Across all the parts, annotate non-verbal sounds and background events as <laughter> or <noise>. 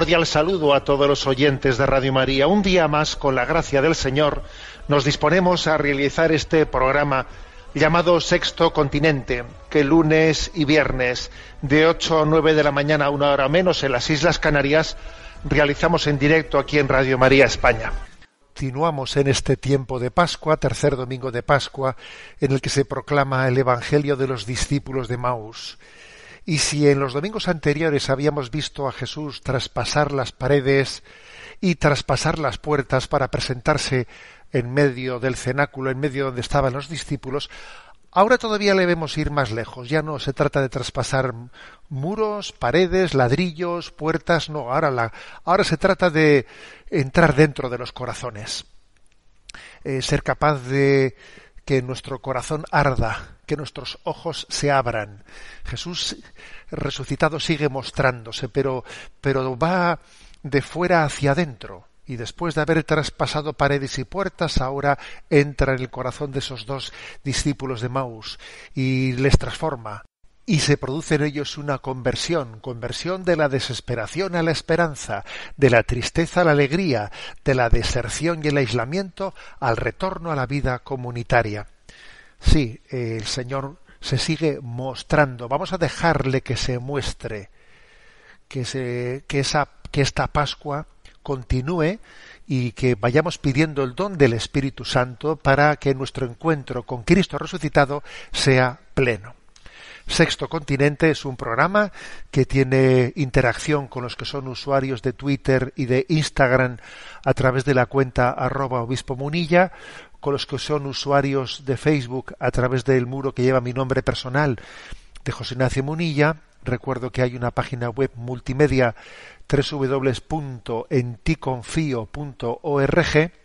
Cordial saludo a todos los oyentes de Radio María. Un día más, con la gracia del Señor, nos disponemos a realizar este programa llamado Sexto Continente, que lunes y viernes de 8 a 9 de la mañana, una hora menos, en las Islas Canarias, realizamos en directo aquí en Radio María España. Continuamos en este tiempo de Pascua, tercer domingo de Pascua, en el que se proclama el Evangelio de los discípulos de Maús. Y si en los domingos anteriores habíamos visto a Jesús traspasar las paredes y traspasar las puertas para presentarse en medio del cenáculo, en medio donde estaban los discípulos, ahora todavía le vemos ir más lejos. Ya no se trata de traspasar muros, paredes, ladrillos, puertas, no, ahora, la, ahora se trata de entrar dentro de los corazones. Eh, ser capaz de que nuestro corazón arda, que nuestros ojos se abran. Jesús resucitado sigue mostrándose, pero, pero va de fuera hacia adentro. Y después de haber traspasado paredes y puertas, ahora entra en el corazón de esos dos discípulos de Maús y les transforma. Y se produce en ellos una conversión, conversión de la desesperación a la esperanza, de la tristeza a la alegría, de la deserción y el aislamiento al retorno a la vida comunitaria. Sí, el Señor se sigue mostrando. Vamos a dejarle que se muestre, que, se, que, esa, que esta Pascua continúe y que vayamos pidiendo el don del Espíritu Santo para que nuestro encuentro con Cristo resucitado sea pleno. Sexto Continente es un programa que tiene interacción con los que son usuarios de Twitter y de Instagram a través de la cuenta arroba obispo munilla, con los que son usuarios de Facebook a través del muro que lleva mi nombre personal de José Ignacio Munilla. Recuerdo que hay una página web multimedia www.enticonfio.org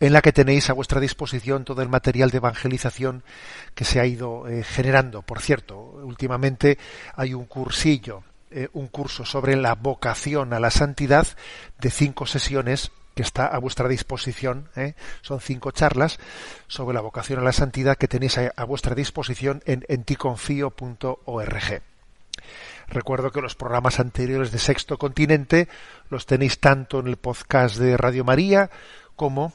en la que tenéis a vuestra disposición todo el material de evangelización que se ha ido eh, generando. Por cierto, últimamente hay un cursillo, eh, un curso sobre la vocación a la santidad de cinco sesiones que está a vuestra disposición. ¿eh? Son cinco charlas sobre la vocación a la santidad que tenéis a, a vuestra disposición en enticonfio.org. Recuerdo que los programas anteriores de Sexto Continente los tenéis tanto en el podcast de Radio María como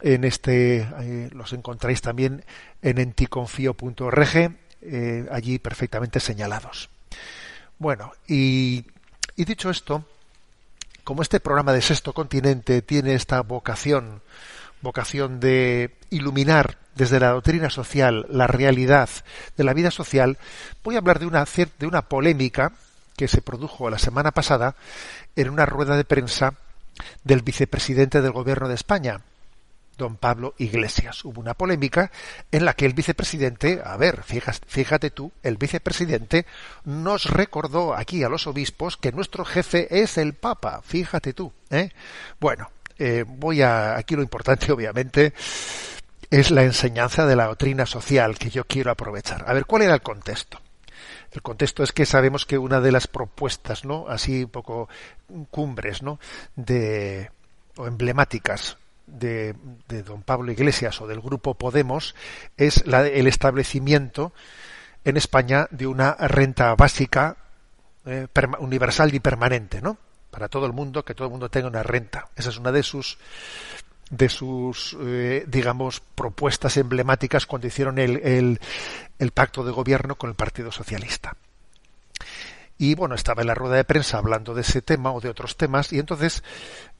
en este eh, los encontráis también en enticonfio.org eh, allí perfectamente señalados. Bueno, y, y dicho esto, como este programa de Sexto Continente tiene esta vocación, vocación de iluminar desde la doctrina social la realidad de la vida social, voy a hablar de una, de una polémica que se produjo la semana pasada en una rueda de prensa del vicepresidente del Gobierno de España, don Pablo Iglesias. Hubo una polémica en la que el vicepresidente, a ver, fíjate, fíjate tú, el vicepresidente nos recordó aquí a los obispos que nuestro jefe es el Papa, fíjate tú. ¿eh? Bueno, eh, voy a, aquí lo importante <laughs> obviamente es la enseñanza de la doctrina social que yo quiero aprovechar. A ver, ¿cuál era el contexto? El contexto es que sabemos que una de las propuestas, ¿no? Así un poco cumbres, ¿no? De o emblemáticas de, don Pablo Iglesias o del grupo Podemos es la, el establecimiento en España de una renta básica eh, universal y permanente, ¿no? Para todo el mundo, que todo el mundo tenga una renta. Esa es una de sus de sus, eh, digamos, propuestas emblemáticas cuando hicieron el, el, pacto de gobierno con el Partido Socialista. Y bueno, estaba en la rueda de prensa hablando de ese tema o de otros temas, y entonces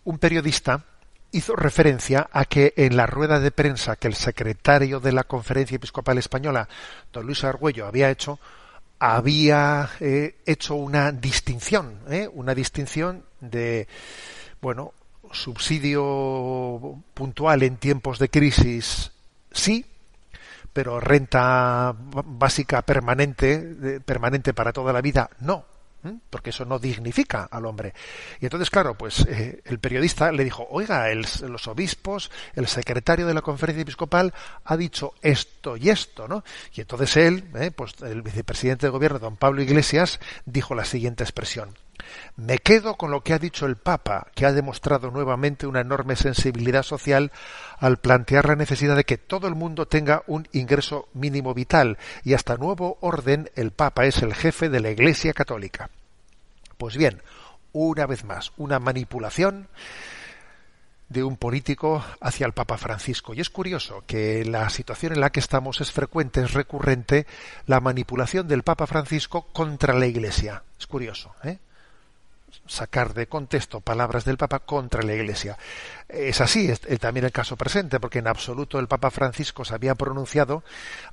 un periodista hizo referencia a que en la rueda de prensa que el secretario de la Conferencia Episcopal Española, don Luis Argüello, había hecho, había eh, hecho una distinción, ¿eh? una distinción de, bueno, subsidio puntual en tiempos de crisis, sí, pero renta básica permanente, permanente para toda la vida, no porque eso no dignifica al hombre. Y entonces, claro, pues eh, el periodista le dijo, oiga, los obispos, el secretario de la conferencia episcopal ha dicho esto y esto, ¿no? Y entonces él, eh, pues el vicepresidente de gobierno, don Pablo Iglesias, dijo la siguiente expresión. Me quedo con lo que ha dicho el Papa, que ha demostrado nuevamente una enorme sensibilidad social al plantear la necesidad de que todo el mundo tenga un ingreso mínimo vital y hasta nuevo orden el Papa es el jefe de la Iglesia Católica. Pues bien, una vez más, una manipulación de un político hacia el Papa Francisco. Y es curioso que la situación en la que estamos es frecuente, es recurrente, la manipulación del Papa Francisco contra la Iglesia. Es curioso, ¿eh? Sacar de contexto palabras del Papa contra la Iglesia. Es así es, también el caso presente, porque en absoluto el Papa Francisco se había pronunciado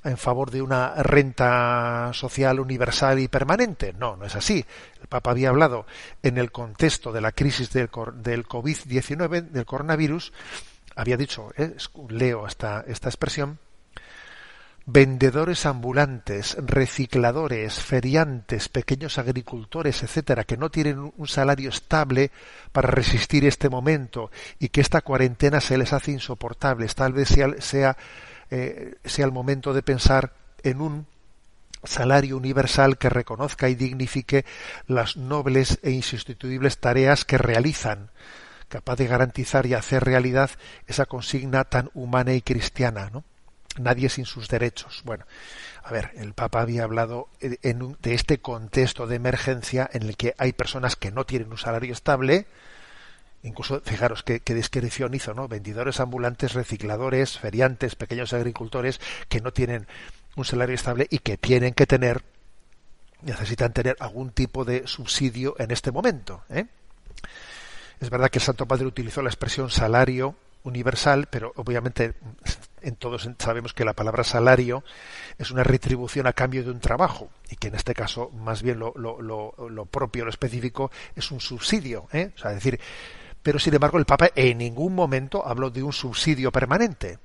en favor de una renta social universal y permanente. No, no es así. El Papa había hablado en el contexto de la crisis del, del COVID-19, del coronavirus, había dicho, eh, leo esta, esta expresión, vendedores ambulantes, recicladores, feriantes, pequeños agricultores, etcétera, que no tienen un salario estable para resistir este momento y que esta cuarentena se les hace insoportable. Tal vez sea, eh, sea el momento de pensar en un salario universal que reconozca y dignifique las nobles e insustituibles tareas que realizan, capaz de garantizar y hacer realidad esa consigna tan humana y cristiana, ¿no? Nadie sin sus derechos. Bueno, a ver, el Papa había hablado de este contexto de emergencia en el que hay personas que no tienen un salario estable, incluso fijaros qué, descripción hizo, ¿no? Vendedores ambulantes, recicladores, feriantes, pequeños agricultores que no tienen un salario estable y que tienen que tener, necesitan tener algún tipo de subsidio en este momento. ¿eh? Es verdad que el Santo Padre utilizó la expresión salario universal, pero obviamente en todos sabemos que la palabra salario es una retribución a cambio de un trabajo y que en este caso más bien lo, lo, lo, propio, lo específico es un subsidio. ¿eh? O sea, decir, pero sin embargo el Papa en ningún momento habló de un subsidio permanente,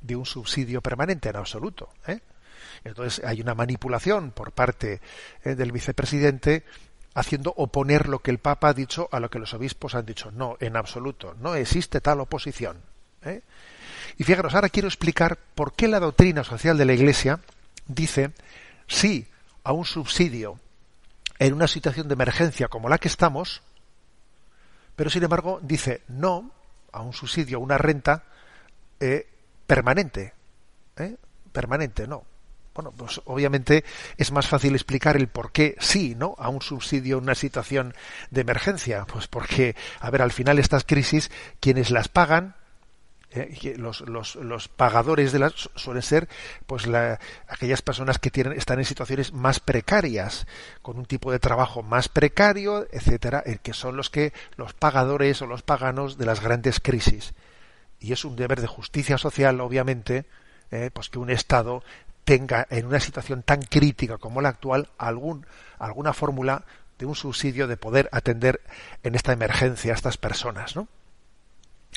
de un subsidio permanente en absoluto. ¿eh? Entonces hay una manipulación por parte ¿eh? del vicepresidente haciendo oponer lo que el Papa ha dicho a lo que los obispos han dicho. No, en absoluto, no existe tal oposición. ¿eh? Y fijaros, ahora quiero explicar por qué la doctrina social de la Iglesia dice sí a un subsidio en una situación de emergencia como la que estamos, pero sin embargo dice no a un subsidio, a una renta eh, permanente. ¿eh? Permanente, no. Bueno, pues obviamente es más fácil explicar el por qué sí, ¿no? A un subsidio una situación de emergencia. Pues porque, a ver, al final estas crisis, quienes las pagan, eh, los, los, los, pagadores de las suelen ser pues la, aquellas personas que tienen están en situaciones más precarias con un tipo de trabajo más precario etcétera el que son los que los pagadores o los paganos de las grandes crisis y es un deber de justicia social obviamente eh, pues que un estado tenga en una situación tan crítica como la actual algún, alguna fórmula de un subsidio de poder atender en esta emergencia a estas personas.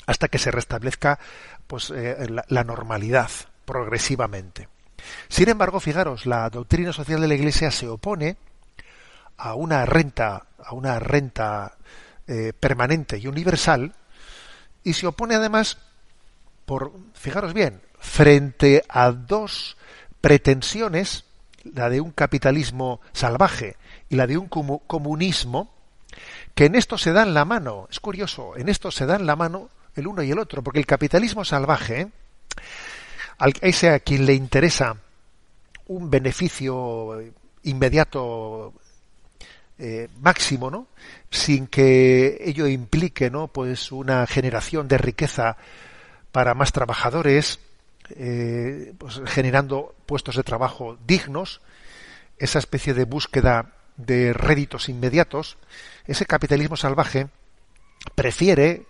Hasta que se restablezca pues eh, la, normalidad progresivamente. Sin embargo, fijaros, la doctrina social de la Iglesia se opone a una renta, a una renta eh, permanente y universal, y se opone además por, fijaros bien, frente a dos pretensiones la de un capitalismo salvaje y la de un comunismo, que en esto se dan la mano. Es curioso, en esto se dan la mano el uno y el otro, porque el capitalismo salvaje, a ese a quien le interesa un beneficio inmediato eh, máximo, ¿no? Sin que ello implique, ¿no? Pues una generación de riqueza para más trabajadores, eh, pues generando puestos de trabajo dignos, esa especie de búsqueda de réditos inmediatos, ese capitalismo salvaje prefiere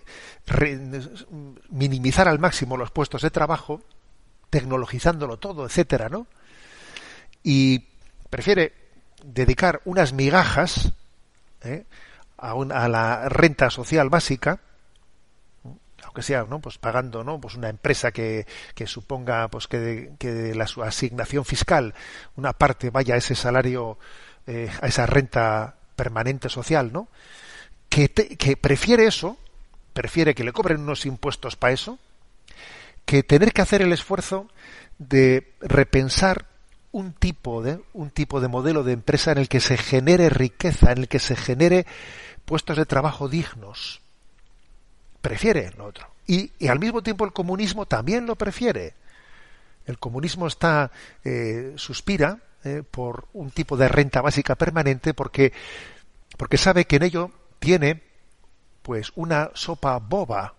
minimizar al máximo los puestos de trabajo, tecnologizándolo todo, etcétera, ¿no? Y prefiere dedicar unas migajas ¿eh? a, a, la renta social básica, aunque sea, ¿no? Pues pagando, ¿no? Pues una empresa que, que suponga, pues que, que la su asignación fiscal, una parte vaya a ese salario, eh, a esa renta permanente social, ¿no? Que, que prefiere eso prefiere que le cobren unos impuestos para eso que tener que hacer el esfuerzo de repensar un tipo de un tipo de modelo de empresa en el que se genere riqueza, en el que se genere puestos de trabajo dignos. Prefiere lo otro. Y, al mismo tiempo el comunismo también lo prefiere. El comunismo está eh, suspira eh, por un tipo de renta básica permanente porque porque sabe que en ello tiene pues una sopa boba,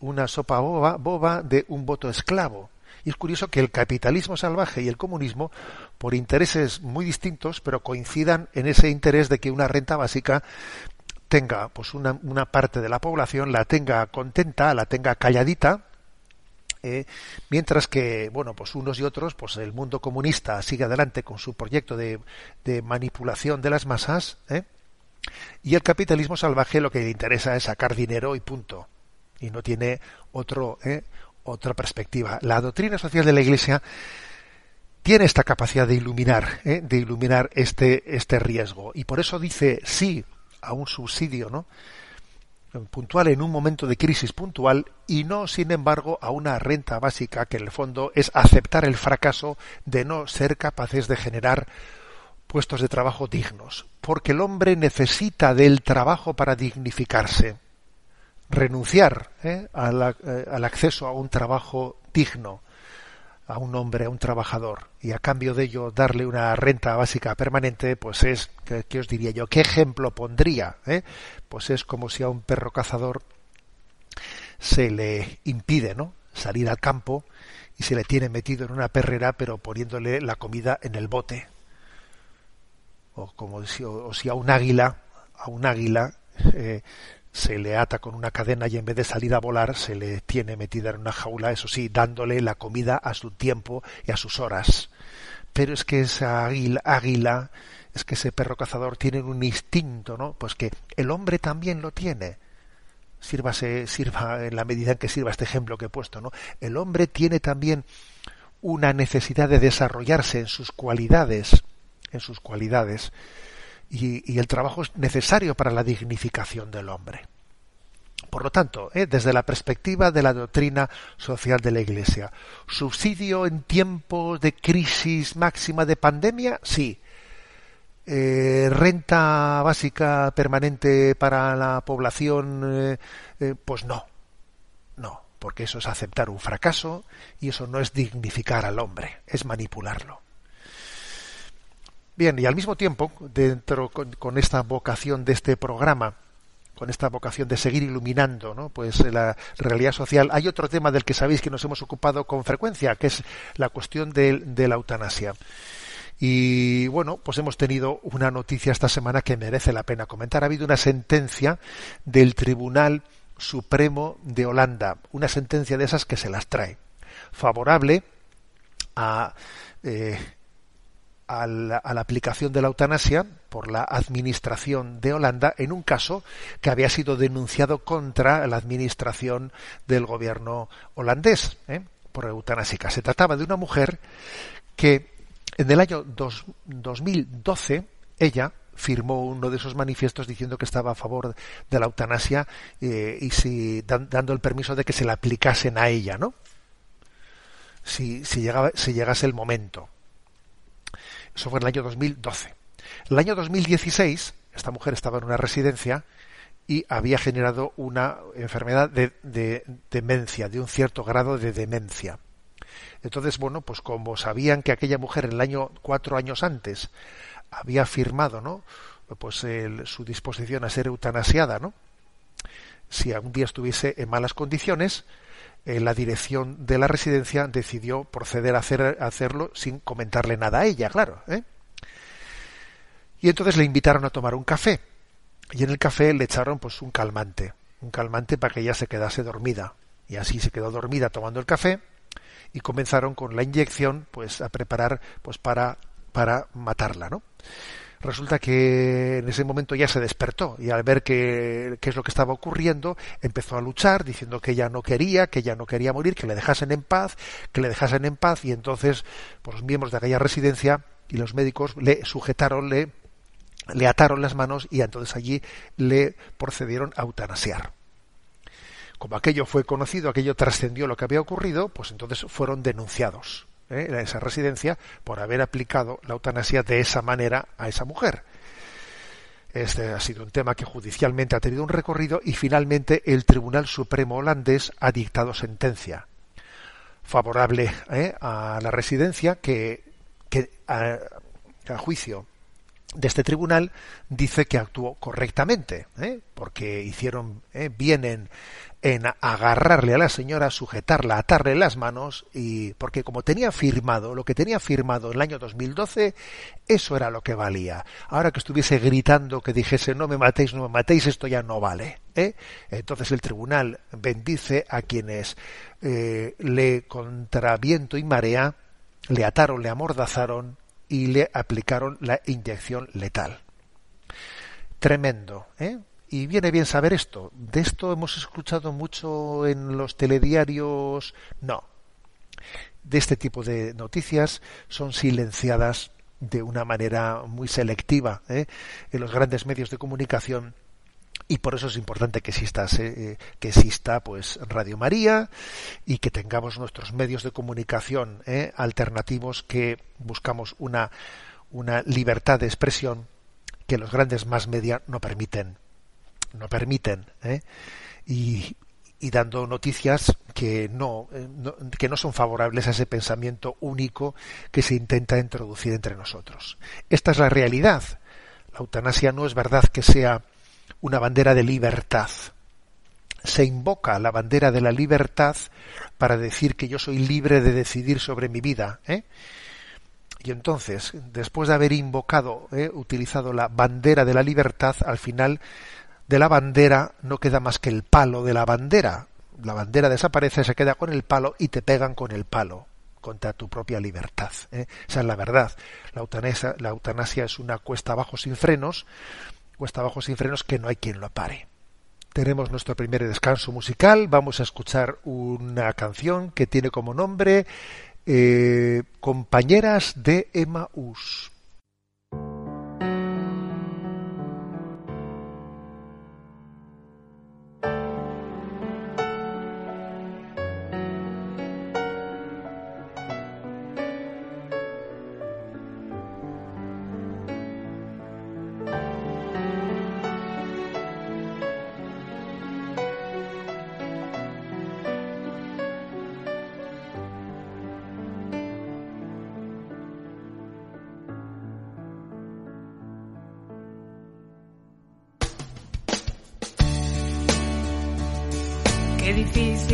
una sopa boba, boba de un voto esclavo. Y es curioso que el capitalismo salvaje y el comunismo, por intereses muy distintos, pero coincidan en ese interés de que una renta básica tenga, pues una, una parte de la población la tenga contenta, la tenga calladita, eh, mientras que bueno pues unos y otros pues el mundo comunista sigue adelante con su proyecto de, de manipulación de las masas ¿eh? Y el capitalismo salvaje lo que le interesa es sacar dinero y punto. Y no tiene otro, ¿eh? otra perspectiva. La doctrina social de la Iglesia tiene esta capacidad de iluminar, ¿eh? de iluminar este, este riesgo. Y por eso dice sí a un subsidio, ¿no? puntual en un momento de crisis puntual y no, sin embargo, a una renta básica que en el fondo es aceptar el fracaso de no ser capaces de generar puestos de trabajo dignos, porque el hombre necesita del trabajo para dignificarse. Renunciar ¿eh? eh, al acceso a un trabajo digno, a un hombre, a un trabajador, y a cambio de ello darle una renta básica permanente, pues es, ¿qué, os diría yo? ¿Qué ejemplo pondría? Eh? Pues es como si a un perro cazador se le impide, ¿no? salir al campo y se le tiene metido en una perrera pero poniéndole la comida en el bote o como si, o, si a un águila, a un águila eh, se le ata con una cadena y en vez de salir a volar se le tiene metida en una jaula, eso sí, dándole la comida a su tiempo y a sus horas. Pero es que esa águila, águila es que ese perro cazador tiene un instinto, ¿no? Pues que el hombre también lo tiene. Sírvase, sirva en la medida en que sirva este ejemplo que he puesto, ¿no? El hombre tiene también una necesidad de desarrollarse en sus cualidades en sus cualidades y, el trabajo es necesario para la dignificación del hombre. Por lo tanto, ¿eh? desde la perspectiva de la doctrina social de la Iglesia, ¿subsidio en tiempos de crisis máxima de pandemia? Sí. Eh, ¿Renta básica permanente para la población? Eh, pues no. No, porque eso es aceptar un fracaso y eso no es dignificar al hombre, es manipularlo. Bien, y al mismo tiempo, dentro con, esta vocación de este programa, con esta vocación de seguir iluminando ¿no? pues la realidad social, hay otro tema del que sabéis que nos hemos ocupado con frecuencia, que es la cuestión de, de la eutanasia. Y bueno, pues hemos tenido una noticia esta semana que merece la pena comentar. Ha habido una sentencia del Tribunal Supremo de Holanda, una sentencia de esas que se las trae, favorable a eh, a la, aplicación de la eutanasia por la Administración de Holanda en un caso que había sido denunciado contra la Administración del gobierno holandés ¿eh? por eutanásica. Se trataba de una mujer que en el año 2012 ella firmó uno de esos manifiestos diciendo que estaba a favor de la eutanasia eh, y si, dando el permiso de que se la aplicasen a ella, ¿no? Si, si, llegaba, si llegase el momento. Eso fue en el año 2012. El año 2016, esta mujer estaba en una residencia y había generado una enfermedad de, de, demencia, de un cierto grado de demencia. Entonces, bueno, pues como sabían que aquella mujer en el año cuatro años antes había firmado, ¿no? Pues su disposición a ser eutanasiada, ¿no? Si algún día estuviese en malas condiciones, eh, la dirección de la residencia decidió proceder a, hacer, hacerlo sin comentarle nada a ella, claro. ¿eh? Y entonces le invitaron a tomar un café. Y en el café le echaron pues un calmante, un calmante para que ella se quedase dormida. Y así se quedó dormida tomando el café y comenzaron con la inyección pues a preparar pues para para matarla, ¿no? Resulta que en ese momento ya se despertó y al ver qué, qué es lo que estaba ocurriendo, empezó a luchar diciendo que ella no quería, que ella no quería morir, que le dejasen en paz, que le dejasen en paz y entonces pues, los miembros de aquella residencia y los médicos le sujetaron, le le ataron las manos y entonces allí le procedieron a eutanasiar. Como aquello fue conocido, aquello trascendió lo que había ocurrido, pues entonces fueron denunciados ¿eh? esa residencia por haber aplicado la eutanasia de esa manera a esa mujer. Este ha sido un tema que judicialmente ha tenido un recorrido y finalmente el Tribunal Supremo holandés ha dictado sentencia favorable ¿eh? a la residencia que, que a juicio de este tribunal dice que actuó correctamente, ¿eh? porque hicieron ¿eh? bien en, agarrarle a la señora, sujetarla, atarle las manos, y porque como tenía firmado, lo que tenía firmado en el año 2012, eso era lo que valía. Ahora que estuviese gritando, que dijese no me matéis, no me matéis, esto ya no vale. ¿eh? Entonces el tribunal bendice a quienes eh, le contra viento y marea le ataron, le amordazaron, y le aplicaron la inyección letal. Tremendo, ¿eh? Y viene bien saber esto. ¿De esto hemos escuchado mucho en los telediarios? No. De este tipo de noticias son silenciadas de una manera muy selectiva ¿eh? en los grandes medios de comunicación y por eso es importante que exista eh, que exista pues Radio María y que tengamos nuestros medios de comunicación eh, alternativos que buscamos una una libertad de expresión que los grandes más media no permiten no permiten eh, y, y, dando noticias que no, no, que no son favorables a ese pensamiento único que se intenta introducir entre nosotros. Esta es la realidad. La eutanasia no es verdad que sea una bandera de libertad. Se invoca la bandera de la libertad para decir que yo soy libre de decidir sobre mi vida. ¿eh? Y entonces, después de haber invocado, ¿eh? utilizado la bandera de la libertad, al final de la bandera no queda más que el palo de la bandera. La bandera desaparece, se queda con el palo y te pegan con el palo contra tu propia libertad. ¿eh? Esa es la verdad. La eutanasia, la eutanasia es una cuesta abajo sin frenos cuesta abajo sin frenos que no hay quien lo pare. Tenemos nuestro primer descanso musical, vamos a escuchar una canción que tiene como nombre eh, Compañeras de Emaús.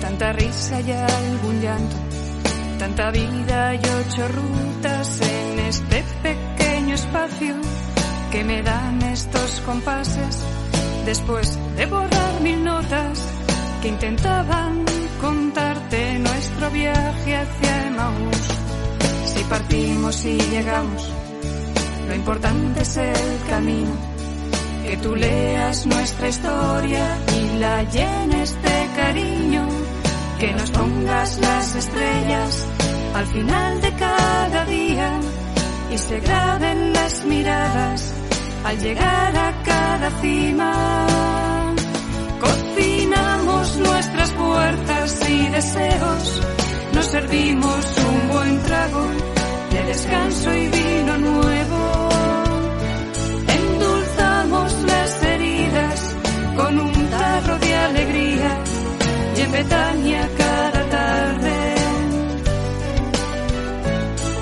tanta risa y algún llanto, tanta vida y ocho rutas en este pequeño espacio que me dan estos compases después de borrar mil notas que intentaban contarte nuestro viaje hacia Emmaus. Si partimos y llegamos, lo importante es el camino que tú leas nuestra historia y la llenes de cariño, que nos pongas las estrellas al final de cada día y se graben las miradas al llegar a cada cima. Cocinamos nuestras puertas y deseos, nos servimos un buen trago de descanso y vino nuevo. Alegría y en Betania cada tarde.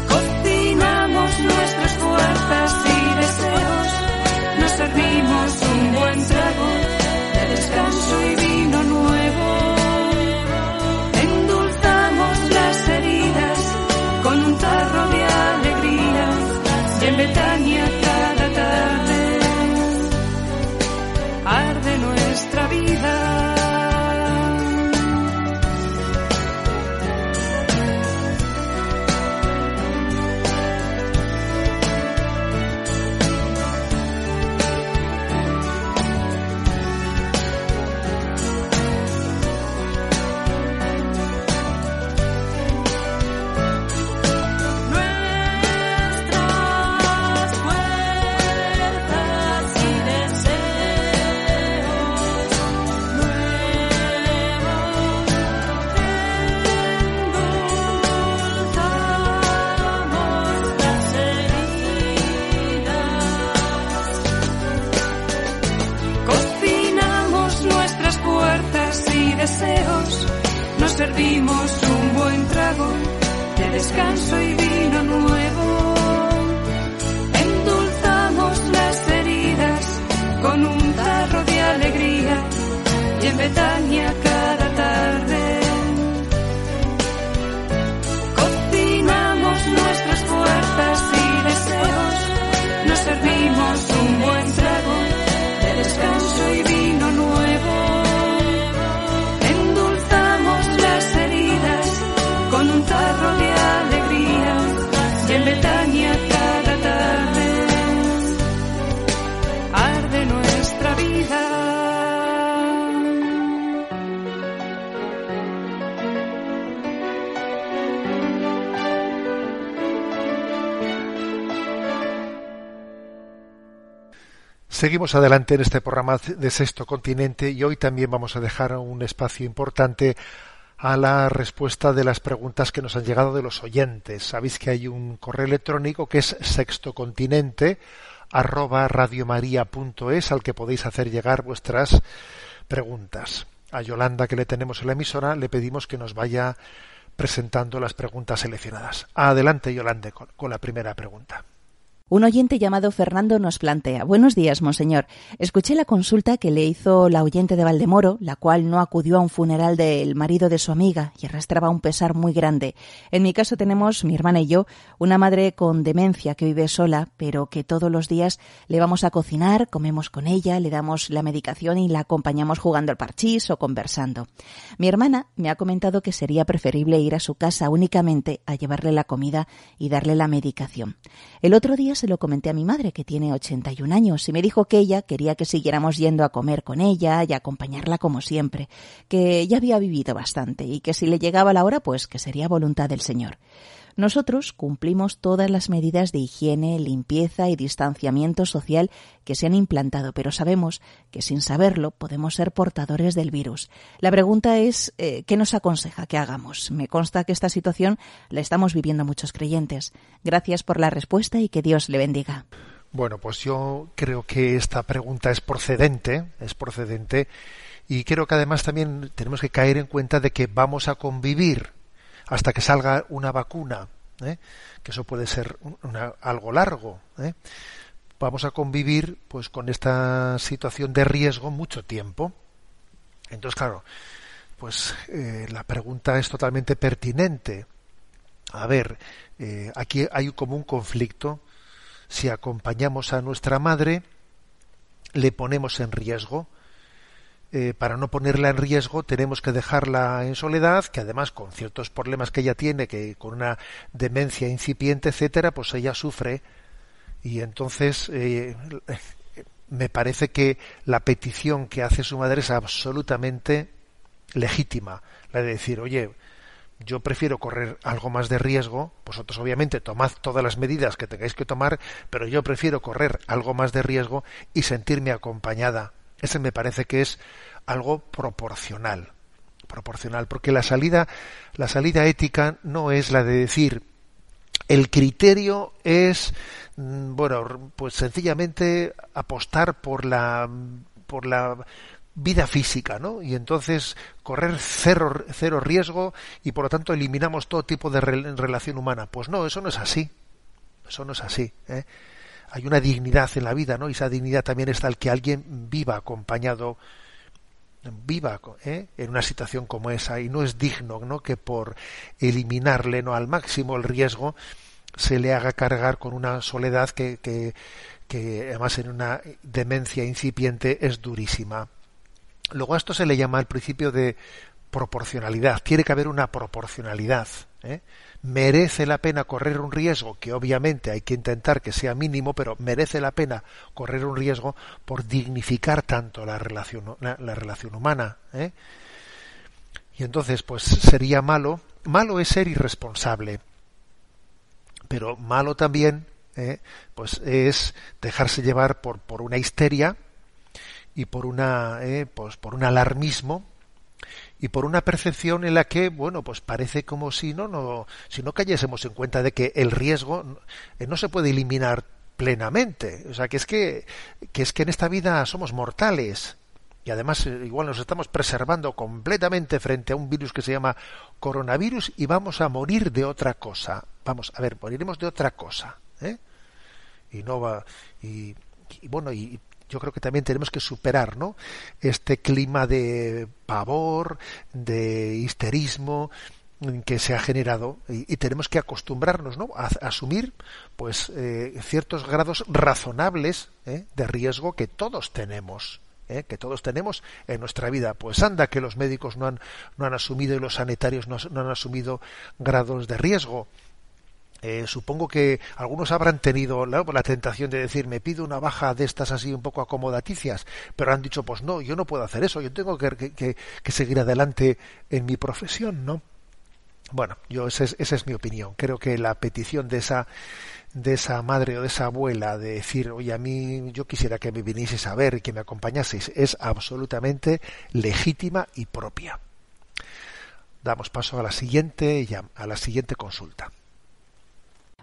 Cocinamos nuestras fuerzas y deseos, nos servimos un buen trago de descanso y Seguimos adelante en este programa de Sexto Continente y hoy también vamos a dejar un espacio importante a la respuesta de las preguntas que nos han llegado de los oyentes. Sabéis que hay un correo electrónico que es sextocontinente arroba radiomaria.es al que podéis hacer llegar vuestras preguntas. A Yolanda, que le tenemos en la emisora, le pedimos que nos vaya presentando las preguntas seleccionadas. Adelante, Yolanda, con, con la primera pregunta. Un oyente llamado Fernando nos plantea Buenos días, monseñor. Escuché la consulta que le hizo la oyente de Valdemoro, la cual no acudió a un funeral del marido de su amiga y arrastraba un pesar muy grande. En mi caso tenemos, mi hermana y yo, una madre con demencia que vive sola, pero que todos los días le vamos a cocinar, comemos con ella, le damos la medicación y la acompañamos jugando al parchís o conversando. Mi hermana me ha comentado que sería preferible ir a su casa únicamente a llevarle la comida y darle la medicación. El otro día se lo comenté a mi madre, que tiene 81 años, y me dijo que ella quería que siguiéramos yendo a comer con ella y acompañarla como siempre, que ya había vivido bastante y que si le llegaba la hora, pues que sería voluntad del Señor. Nosotros cumplimos todas las medidas de higiene, limpieza y distanciamiento social que se han implantado, pero sabemos que sin saberlo podemos ser portadores del virus. La pregunta es, eh, ¿qué nos aconseja que hagamos? Me consta que esta situación la estamos viviendo muchos creyentes. Gracias por la respuesta y que Dios le bendiga. Bueno, pues yo creo que esta pregunta es procedente, es procedente, y creo que además también tenemos que caer en cuenta de que vamos a convivir hasta que salga una vacuna, ¿eh? que eso puede ser algo largo. ¿eh? Vamos a convivir pues con esta situación de riesgo mucho tiempo. Entonces, claro, pues eh, la pregunta es totalmente pertinente. A ver, aquí hay como un conflicto. Si acompañamos a nuestra madre, le ponemos en riesgo. Eh, para no ponerla en riesgo tenemos que dejarla en soledad, que además con ciertos problemas que ella tiene, que con una demencia incipiente, etcétera, pues ella sufre y entonces eh, me parece que la petición que hace su madre es absolutamente legítima, la de decir, oye, yo prefiero correr algo más de riesgo, vosotros obviamente tomad todas las medidas que tengáis que tomar, pero yo prefiero correr algo más de riesgo y sentirme acompañada. Ese me parece que es algo proporcional, proporcional, porque la salida, la salida ética no es la de decir el criterio es, mm, bueno, pues sencillamente apostar por la, por la vida física, ¿no? Y entonces correr cero, cero riesgo y por lo tanto eliminamos todo tipo de relación humana. Pues no, eso no es así. Eso no es así. ¿eh? Hay una dignidad en la vida, ¿no? Y esa dignidad también está el que alguien viva acompañado, viva ¿eh? en una situación como esa y no es digno, ¿no? Que por eliminarle, ¿no? Al máximo el riesgo se le haga cargar con una soledad que, que, que además en una demencia incipiente es durísima. Luego a esto se le llama el principio de proporcionalidad. Tiene que haber una proporcionalidad. ¿eh? Merece la pena correr un riesgo, que obviamente hay que intentar que sea mínimo, pero merece la pena correr un riesgo por dignificar tanto la relación, la, relación humana. ¿eh? Y entonces, pues sería malo. Malo es ser irresponsable, pero malo también, ¿eh? pues es dejarse llevar por, por una histeria y por una eh, pues por un alarmismo y por una percepción en la que bueno pues parece como si no no si no cayésemos en cuenta de que el riesgo eh, no se puede eliminar plenamente. O sea que es que, que es que en esta vida somos mortales. Y además eh, igual nos estamos preservando completamente frente a un virus que se llama coronavirus y vamos a morir de otra cosa. Vamos a ver moriremos de otra cosa ¿eh? y no va y, y bueno y yo creo que también tenemos que superar ¿no? este clima de pavor, de histerismo que se ha generado y, tenemos que acostumbrarnos ¿no? a, asumir pues eh, ciertos grados razonables ¿eh? de riesgo que todos tenemos ¿eh? que todos tenemos en nuestra vida pues anda que los médicos no han no han asumido y los sanitarios no han asumido grados de riesgo eh, supongo que algunos habrán tenido la, tentación de decir me pido una baja de estas así un poco acomodaticias, pero han dicho pues no, yo no puedo hacer eso, yo tengo que, que, seguir adelante en mi profesión, ¿no? Bueno, yo esa es, esa es mi opinión. Creo que la petición de esa de esa madre o de esa abuela de decir, oye, a mí yo quisiera que me vinieseis a ver y que me acompañaseis, es absolutamente legítima y propia. Damos paso a la siguiente, a la siguiente consulta.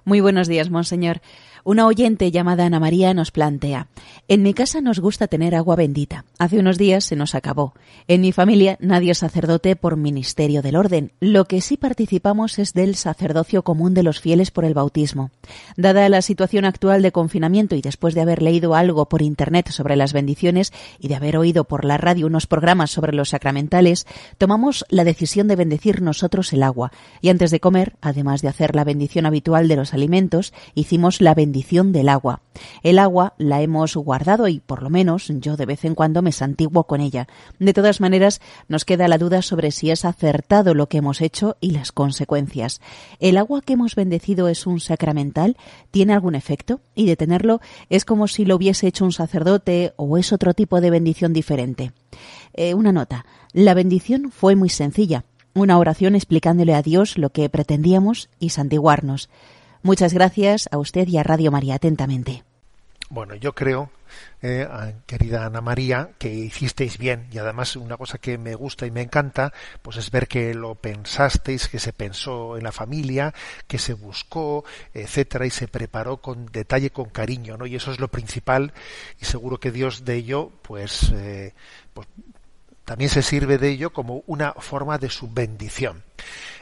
Muy buenos días, monseñor. Una oyente llamada Ana María nos plantea, en mi casa nos gusta tener agua bendita. Hace unos días se nos acabó. En mi familia nadie es sacerdote por ministerio del orden. Lo que sí participamos es del sacerdocio común de los fieles por el bautismo. Dada la situación actual de confinamiento y después de haber leído algo por Internet sobre las bendiciones y de haber oído por la radio unos programas sobre los sacramentales, tomamos la decisión de bendecir nosotros el agua. Y antes de comer, además de hacer la bendición habitual de los alimentos, hicimos la bendición del agua. El agua la hemos guardado y, por lo menos, yo de vez en cuando me santiguo con ella. De todas maneras, nos queda la duda sobre si es acertado lo que hemos hecho y las consecuencias. ¿El agua que hemos bendecido es un sacramental? ¿Tiene algún efecto? Y de tenerlo es como si lo hubiese hecho un sacerdote o es otro tipo de bendición diferente. Eh, una nota. La bendición fue muy sencilla una oración explicándole a Dios lo que pretendíamos y santiguarnos. Muchas gracias a usted y a Radio María atentamente. Bueno, yo creo, eh, querida Ana María, que hicisteis bien y además una cosa que me gusta y me encanta, pues es ver que lo pensasteis, que se pensó en la familia, que se buscó, etcétera, y se preparó con detalle, con cariño, ¿no? Y eso es lo principal y seguro que Dios de ello, pues, eh, pues también se sirve de ello como una forma de su bendición.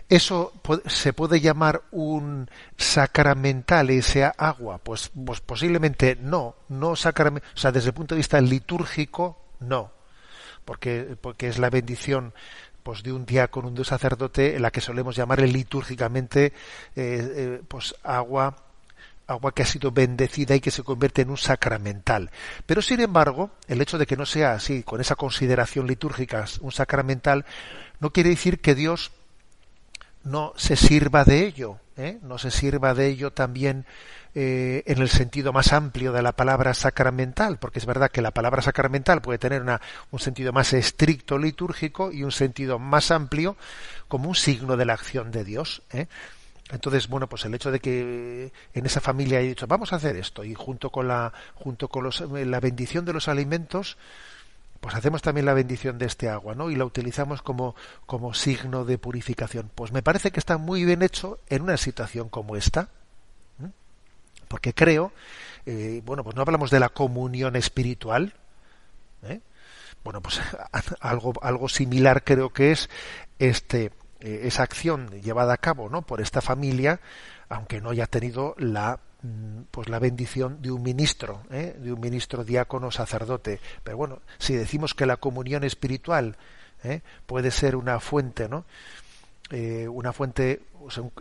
¿Eso se puede llamar un sacramental ese agua? Pues, pues posiblemente no, no sacramental, o sea, desde el punto de vista litúrgico, no, porque, porque es la bendición pues de un diácono, de un sacerdote, en la que solemos llamarle litúrgicamente eh, eh, pues agua agua que ha sido bendecida y que se convierte en un sacramental. Pero sin embargo, el hecho de que no sea así, con esa consideración litúrgica, un sacramental, no quiere decir que Dios no se sirva de ello, ¿eh? no se sirva de ello también eh, en el sentido más amplio de la palabra sacramental, porque es verdad que la palabra sacramental puede tener un sentido más estricto litúrgico y un sentido más amplio como un signo de la acción de Dios. ¿eh? Entonces, bueno, pues el hecho de que en esa familia haya dicho, vamos a hacer esto, y junto con la, junto con los, la bendición de los alimentos, pues hacemos también la bendición de este agua, ¿no? Y la utilizamos como, como signo de purificación. Pues me parece que está muy bien hecho en una situación como esta, porque creo, eh, bueno, pues no hablamos de la comunión espiritual, ¿eh? bueno, pues <laughs> algo, algo similar creo que es este, eh, esa acción llevada a cabo, ¿no? Por esta familia, aunque no haya tenido la Mm, pues la bendición de un ministro, ¿eh? de un ministro diácono sacerdote. Pero bueno, si decimos que la comunión espiritual ¿eh? puede ser una fuente, ¿no? Una fuente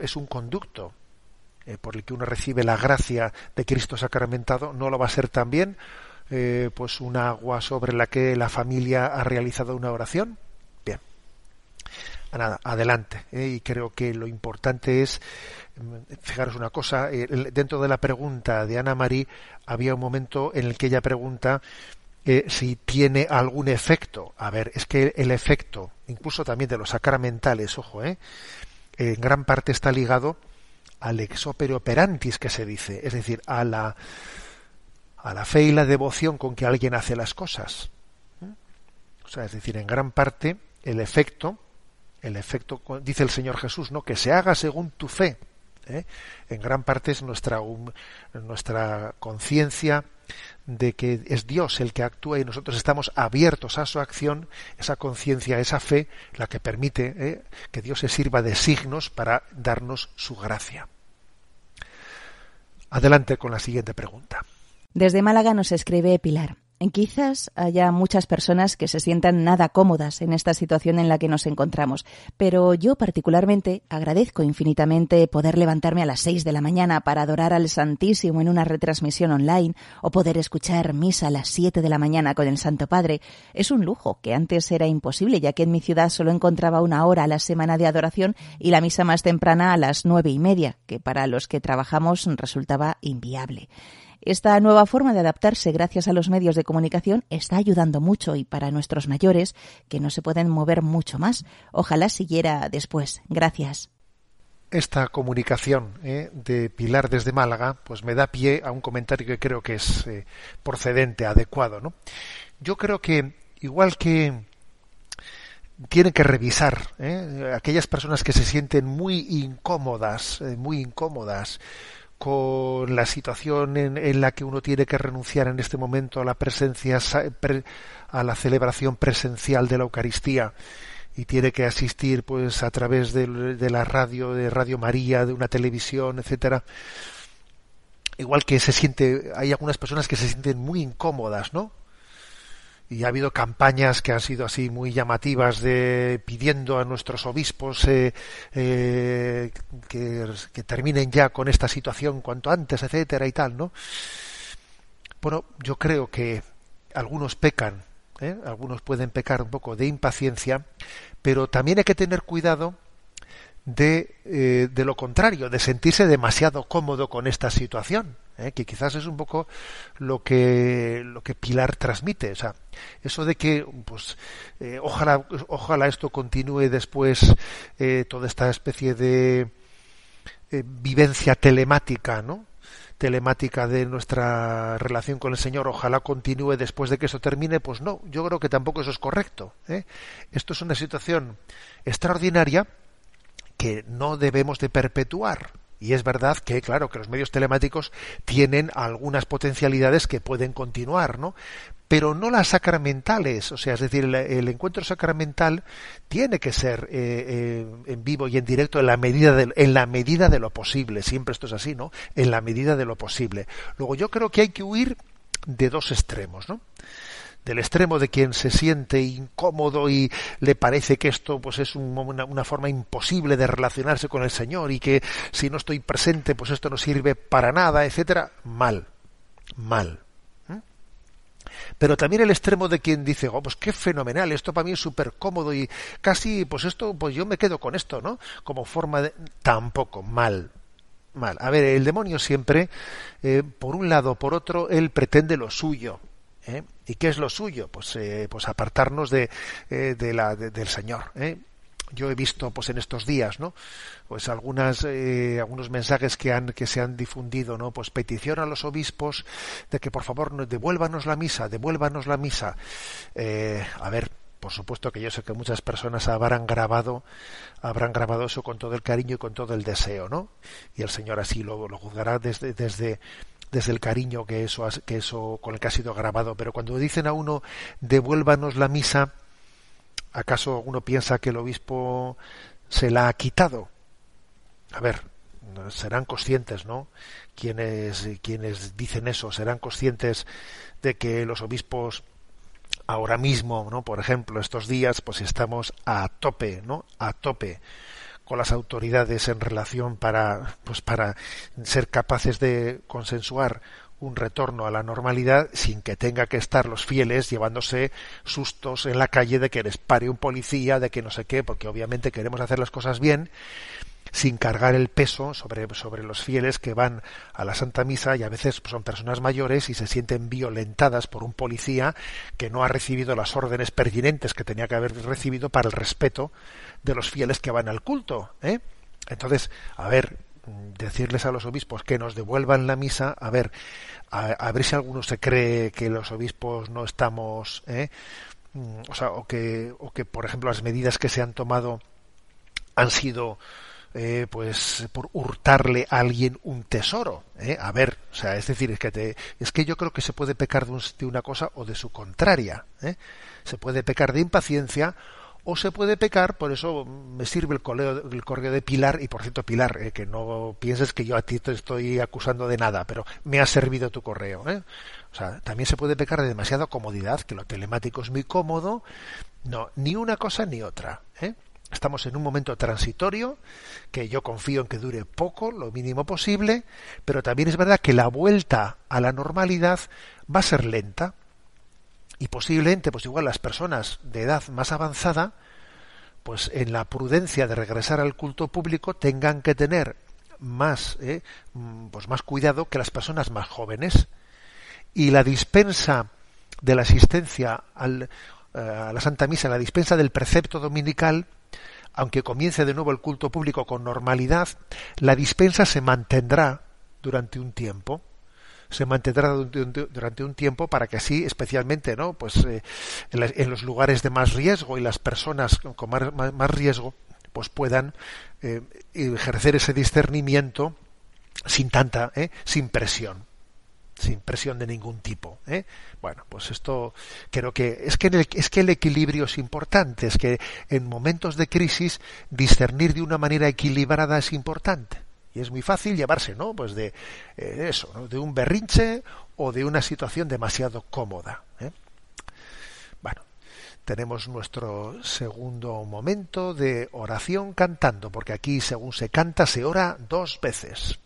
es un conducto por el que uno recibe la gracia de Cristo sacramentado, no lo va a ser también pues un agua sobre la que la familia ha realizado una oración. Nada, adelante. Y creo que lo importante es fijaros una cosa, eh, dentro de la pregunta de Ana María había un momento en el que ella pregunta eh, si tiene algún efecto. A ver, es que el efecto, incluso también de los sacramentales, ojo, eh, en gran parte está ligado al ex opere operantis que se dice, es decir, a la, a la fe y la devoción con que alguien hace las cosas. O sea, es decir, en gran parte el efecto, el efecto, dice el Señor Jesús, ¿no? Que se haga según tu fe. ¿eh? En gran parte es nuestra, nuestra conciencia de que es Dios el que actúa y nosotros estamos abiertos a su acción, esa conciencia, esa fe, la que permite ¿eh? que Dios se sirva de signos para darnos su gracia. Adelante con la siguiente pregunta. Desde Málaga nos escribe Pilar. Quizás haya muchas personas que se sientan nada cómodas en esta situación en la que nos encontramos, pero yo particularmente agradezco infinitamente poder levantarme a las seis de la mañana para adorar al Santísimo en una retransmisión online o poder escuchar misa a las siete de la mañana con el Santo Padre. Es un lujo que antes era imposible, ya que en mi ciudad solo encontraba una hora a la semana de adoración y la misa más temprana a las nueve y media, que para los que trabajamos resultaba inviable. Esta nueva forma de adaptarse gracias a los medios de comunicación está ayudando mucho y para nuestros mayores que no se pueden mover mucho más. Ojalá siguiera después. Gracias. Esta comunicación eh, de Pilar desde Málaga, pues me da pie a un comentario que creo que es eh, procedente, adecuado, ¿no? Yo creo que igual que tienen que revisar eh, aquellas personas que se sienten muy incómodas, muy incómodas con la situación en, la que uno tiene que renunciar en este momento a la presencia, a la celebración presencial de la Eucaristía y tiene que asistir pues a través de, de la radio, de Radio María, de una televisión, etcétera. Igual que se siente, hay algunas personas que se sienten muy incómodas, ¿no? Y ha habido campañas que han sido así muy llamativas de pidiendo a nuestros obispos eh, eh, que, terminen ya con esta situación cuanto antes, etcétera y tal, ¿no? Bueno, yo creo que algunos pecan, ¿eh? algunos pueden pecar un poco de impaciencia, pero también hay que tener cuidado de, de lo contrario, de sentirse demasiado cómodo con esta situación, ¿eh? que quizás es un poco lo que lo que Pilar transmite, o sea, eso de que pues eh, ojalá ojalá esto continúe después toda esta especie de vivencia telemática, ¿no? telemática de nuestra relación con el Señor, ojalá continúe después de que eso termine, pues no, yo creo que tampoco eso es correcto. Esto es una situación extraordinaria que no debemos de perpetuar. Y es verdad que, claro, que los medios telemáticos tienen algunas potencialidades que pueden continuar, ¿no? Pero no las sacramentales, o sea, es decir, el, encuentro sacramental tiene que ser eh, eh, en vivo y en directo en la medida de, en la medida de lo posible. Siempre esto es así, ¿no? En la medida de lo posible. Luego, yo creo que hay que huir de dos extremos, ¿no? Del extremo de quien se siente incómodo y le parece que esto pues es una, forma imposible de relacionarse con el Señor y que si no estoy presente pues esto no sirve para nada, etcétera, mal, mal. Pero también el extremo de quien dice, oh, pues qué fenomenal, esto para mí es súper cómodo y casi, pues esto, pues yo me quedo con esto, ¿no? Como forma de... Tampoco, mal, mal. A ver, el demonio siempre, eh, por un lado, por otro, él pretende lo suyo. ¿eh? ¿Y qué es lo suyo? Pues, eh, pues apartarnos de, eh, de la, del Señor. yo he visto pues en estos días no pues algunas eh, algunos mensajes que han que se han difundido no pues petición a los obispos de que por favor devuélvanos la misa devuélvanos la misa eh, a ver por supuesto que yo sé que muchas personas habrán grabado habrán grabado eso con todo el cariño y con todo el deseo no y el señor así lo, lo juzgará desde desde desde el cariño que eso que eso con el que ha sido grabado pero cuando dicen a uno devuélvanos la misa ¿Acaso uno piensa que el obispo se la ha quitado? A ver, serán conscientes, ¿no? Quienes, quienes dicen eso, serán conscientes de que los obispos ahora mismo, ¿no? Por ejemplo, estos días, pues estamos a tope, ¿no? A tope con las autoridades en relación para, pues para ser capaces de consensuar un retorno a la normalidad sin que tenga que estar los fieles llevándose sustos en la calle de que les pare un policía, de que no sé qué, porque obviamente queremos hacer las cosas bien sin cargar el peso sobre, sobre los fieles que van a la Santa Misa y a veces son personas mayores y se sienten violentadas por un policía que no ha recibido las órdenes pertinentes que tenía que haber recibido para el respeto de los fieles que van al culto. ¿eh? Entonces, a ver, decirles a los obispos que nos devuelvan la misa, a ver, a, ver si alguno se cree que los obispos no estamos, ¿eh? Mm, o sea, o que, o que, por ejemplo, las medidas que se han tomado han sido eh, pues por hurtarle a alguien un tesoro ¿eh? a ver o sea es decir es que te, es que yo creo que se puede pecar de, una cosa o de su contraria ¿eh? se puede pecar de impaciencia o se puede pecar, por eso me sirve el correo, el correo de Pilar, y por cierto Pilar, eh, que no pienses que yo a ti te estoy acusando de nada, pero me ha servido tu correo. ¿eh? O sea, también se puede pecar de demasiada comodidad, que lo telemático es muy cómodo, no, ni una cosa ni otra. ¿eh? Estamos en un momento transitorio que yo confío en que dure poco, lo mínimo posible, pero también es verdad que la vuelta a la normalidad va a ser lenta. Y posiblemente pues igual las personas de edad más avanzada pues en la prudencia de regresar al culto público tengan que tener más eh, mm, pues más cuidado que las personas más jóvenes. Y la dispensa de la asistencia al, eh, a la Santa Misa, la dispensa del precepto dominical, aunque comience de nuevo el culto público con normalidad, la dispensa se mantendrá durante un tiempo se mantendrá durante un tiempo para que así, especialmente, ¿no? Pues eh, en, los lugares de más riesgo y las personas con más, riesgo, pues puedan eh, ejercer ese discernimiento sin tanta, ¿eh? sin presión sin presión de ningún tipo. Bueno, pues esto creo que es que el, es que el equilibrio es importante, es que en momentos de crisis discernir de una manera equilibrada es importante. Y es muy fácil llevarse, ¿no? Pues de eh, eso, ¿no? de un berrinche o de una situación demasiado cómoda. ¿eh? Bueno, tenemos nuestro segundo momento de oración cantando, porque aquí según se canta se ora dos veces.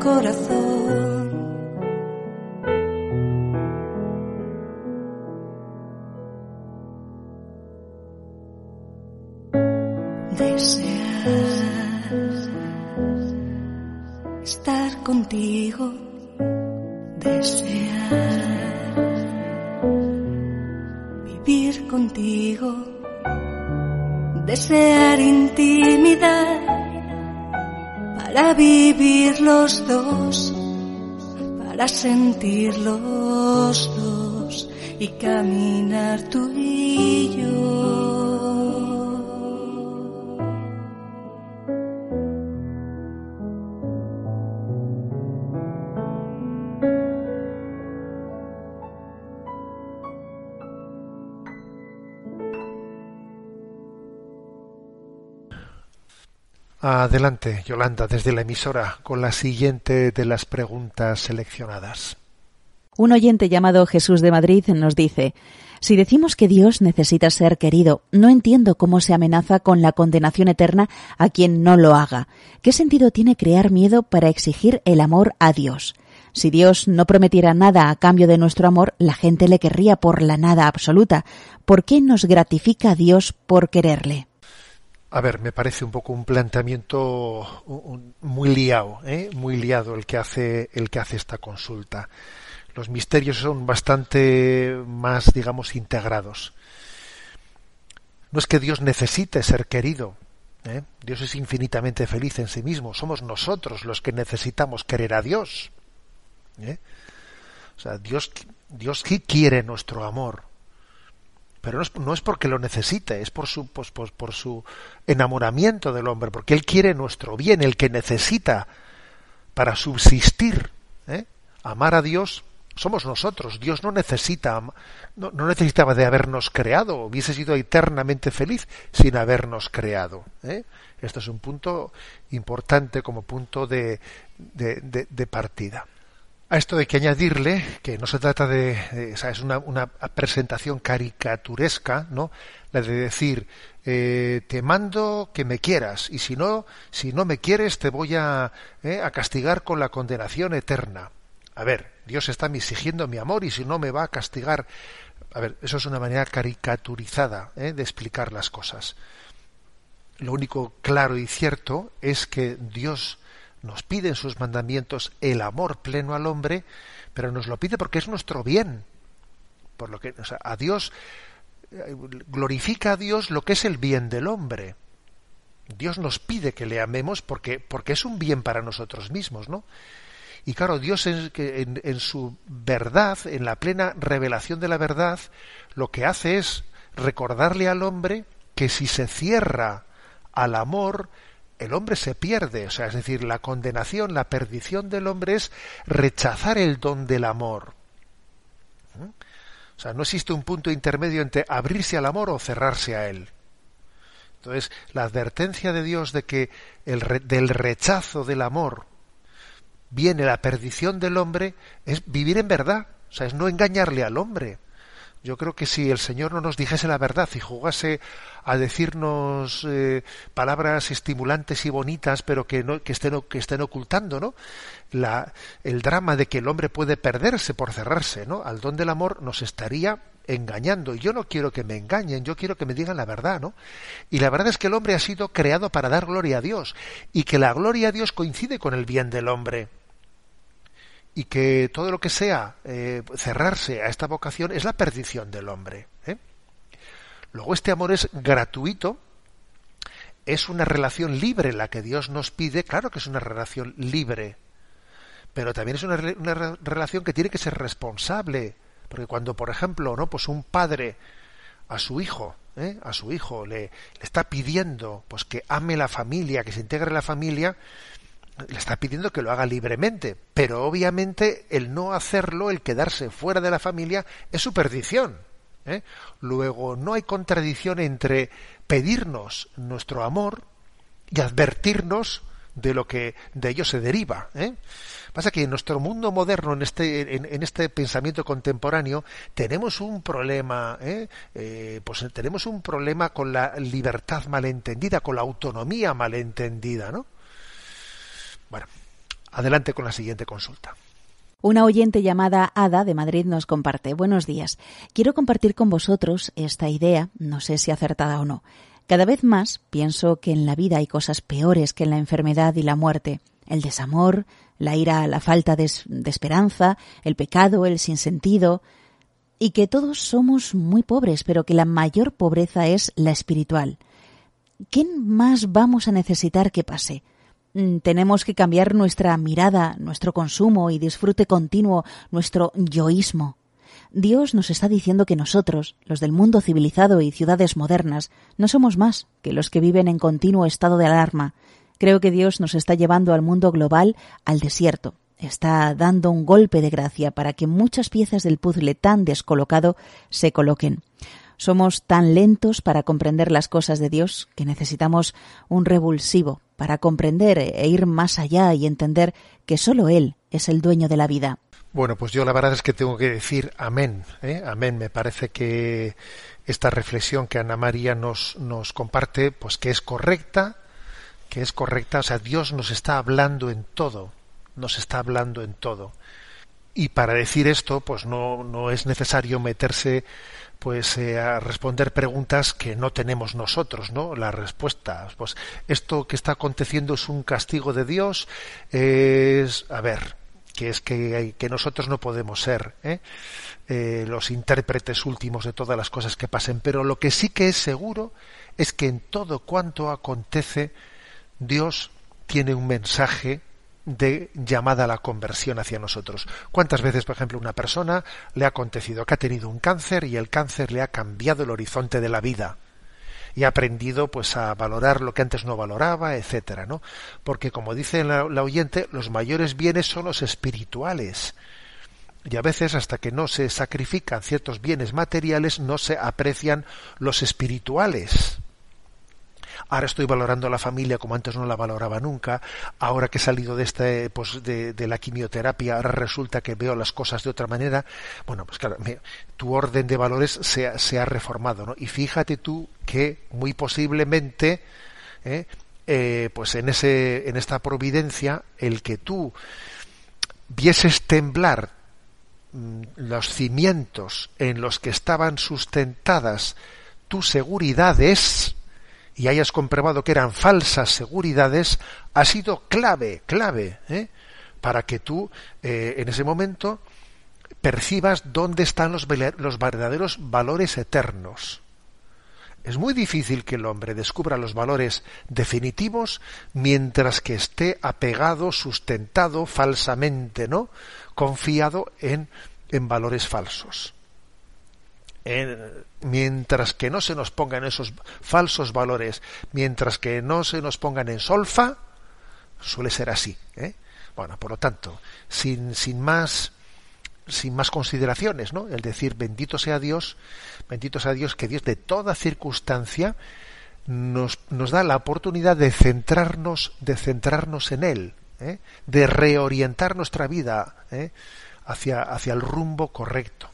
Corazón. Deseas estar contigo, desear vivir contigo, desear intimidad para vivir los dos, para sentir los dos y caminar tú y yo. Adelante, Yolanda, desde la emisora, con la siguiente de las preguntas seleccionadas. Un oyente llamado Jesús de Madrid nos dice Si decimos que Dios necesita ser querido, no entiendo cómo se amenaza con la condenación eterna a quien no lo haga. ¿Qué sentido tiene crear miedo para exigir el amor a Dios? Si Dios no prometiera nada a cambio de nuestro amor, la gente le querría por la nada absoluta. ¿Por qué nos gratifica Dios por quererle? A ver, me parece un poco un planteamiento muy liado, ¿eh? muy liado el que hace el que hace esta consulta. Los misterios son bastante más, digamos, integrados. No es que Dios necesite ser querido. ¿eh? Dios es infinitamente feliz en sí mismo. Somos nosotros los que necesitamos querer a Dios. ¿eh? O sea, Dios, Dios quiere nuestro amor pero no es, no es, porque lo necesite, es por su, pues, por su enamoramiento del hombre, porque Él quiere nuestro bien, el que necesita para subsistir, ¿eh? amar a Dios, somos nosotros. Dios no necesita, no, no, necesitaba de habernos creado, hubiese sido eternamente feliz sin habernos creado. ¿eh? Esto es un punto importante como punto de, de partida. A esto hay que añadirle que no se trata de, es una, presentación caricaturesca, ¿no? La de decir, eh, te mando que me quieras y si no, si no me quieres te voy a, eh, a castigar con la condenación eterna. A ver, Dios está exigiendo mi amor y si no me va a castigar. A ver, eso es una manera caricaturizada ¿eh? de explicar las cosas. Lo único claro y cierto es que Dios nos pide en sus mandamientos el amor pleno al hombre, pero nos lo pide porque es nuestro bien. Por lo que a Dios eh, glorifica a Dios lo que es el bien del hombre. Dios nos pide que le amemos porque, porque es un bien para nosotros mismos, ¿no? Y claro, Dios en, en, en su verdad, en la plena revelación de la verdad, lo que hace es recordarle al hombre que si se cierra al amor, el hombre se pierde, o sea, es decir, la condenación, la perdición del hombre es rechazar el don del amor. ¿Mm? O sea, no existe un punto intermedio entre abrirse al amor o cerrarse a él. Entonces, la advertencia de Dios de que el del rechazo del amor viene la perdición del hombre es vivir en verdad, o sea, es no engañarle al hombre. Yo creo que si el Señor no nos dijese la verdad y jugase a decirnos eh, palabras estimulantes y bonitas, pero que estén ocultando, ¿no? La, el drama de que el hombre puede perderse por cerrarse, ¿no? Al don del amor nos estaría engañando. Y yo no quiero que me engañen, yo quiero que me digan la verdad, ¿no? Y la verdad es que el hombre ha sido creado para dar gloria a Dios y que la gloria a Dios coincide con el bien del hombre y que todo lo que sea eh, cerrarse a esta vocación es la perdición del hombre. ¿eh? Luego este amor es gratuito, es una relación libre la que Dios nos pide, claro que es una relación libre, pero también es una, relación que tiene que ser responsable, porque cuando, por ejemplo, no, pues un padre a su hijo, ¿eh? a su hijo le, le, está pidiendo, pues que ame la familia, que se integre la familia, le está pidiendo que lo haga libremente, pero obviamente el no hacerlo, el quedarse fuera de la familia, es su perdición. ¿eh? Luego, no hay contradicción entre pedirnos nuestro amor y advertirnos de lo que de ello se deriva. ¿eh? Pasa que en nuestro mundo moderno, en este, en, este pensamiento contemporáneo, tenemos un problema, ¿eh? Eh, pues tenemos un problema con la libertad malentendida, con la autonomía malentendida, ¿no? Bueno, adelante con la siguiente consulta. Una oyente llamada Ada de Madrid nos comparte. Buenos días. Quiero compartir con vosotros esta idea, no sé si acertada o no. Cada vez más pienso que en la vida hay cosas peores que en la enfermedad y la muerte. el desamor, la ira, la falta de, de esperanza, el pecado, el sinsentido, y que todos somos muy pobres, pero que la mayor pobreza es la espiritual. ¿Qué más vamos a necesitar que pase? Mm, tenemos que cambiar nuestra mirada, nuestro consumo y disfrute continuo, nuestro yoísmo. Dios nos está diciendo que nosotros, los del mundo civilizado y ciudades modernas, no somos más que los que viven en continuo estado de alarma. Creo que Dios nos está llevando al mundo global al desierto, está dando un golpe de gracia para que muchas piezas del puzzle tan descolocado se coloquen. Somos tan lentos para comprender las cosas de Dios que necesitamos un revulsivo para comprender e ir más allá y entender que solo Él es el dueño de la vida. Bueno, pues yo la verdad es que tengo que decir amén. ¿eh? Amén. Me parece que esta reflexión que Ana María nos, nos comparte, pues que es correcta, que es correcta. O sea, Dios nos está hablando en todo nos está hablando en todo. Y para decir esto, pues no, no es necesario meterse pues eh, a responder preguntas que no tenemos nosotros, ¿no? La respuesta, pues esto que está aconteciendo es un castigo de Dios, es, a ver, que es que, que nosotros no podemos ser ¿eh? Eh, los intérpretes últimos de todas las cosas que pasen, pero lo que sí que es seguro es que en todo cuanto acontece, Dios tiene un mensaje de llamada a la conversión hacia nosotros. ¿Cuántas veces, por ejemplo, una persona le ha acontecido que ha tenido un cáncer y el cáncer le ha cambiado el horizonte de la vida? y ha aprendido pues a valorar lo que antes no valoraba, etcétera, ¿no? Porque como dice la, la, oyente, los mayores bienes son los espirituales. Y a veces hasta que no se sacrifican ciertos bienes materiales no se aprecian los espirituales. Ahora estoy valorando la familia como antes no la valoraba nunca. Ahora que he salido de este, pues de, la quimioterapia, ahora resulta que veo las cosas de otra manera. Bueno, pues claro, tu orden de valores se, se, ha reformado, ¿no? Y fíjate tú que muy posiblemente, ¿eh? Eh, pues en ese, en esta providencia, el que tú vieses temblar mm, los cimientos en los que estaban sustentadas tus seguridades, y hayas comprobado que eran falsas seguridades, ha sido clave, clave, ¿eh? para que tú eh, en ese momento percibas dónde están los, los verdaderos valores eternos. Es muy difícil que el hombre descubra los valores definitivos mientras que esté apegado, sustentado falsamente, ¿no? Confiado en, en valores falsos mientras que no se nos pongan esos falsos valores, mientras que no se nos pongan en solfa, suele ser así. ¿eh? Bueno, por lo tanto, sin, sin más sin más consideraciones, ¿no? El decir bendito sea Dios, bendito sea Dios, que Dios de toda circunstancia nos, nos da la oportunidad de centrarnos, de centrarnos en Él, ¿eh? de reorientar nuestra vida ¿eh? hacia, hacia el rumbo correcto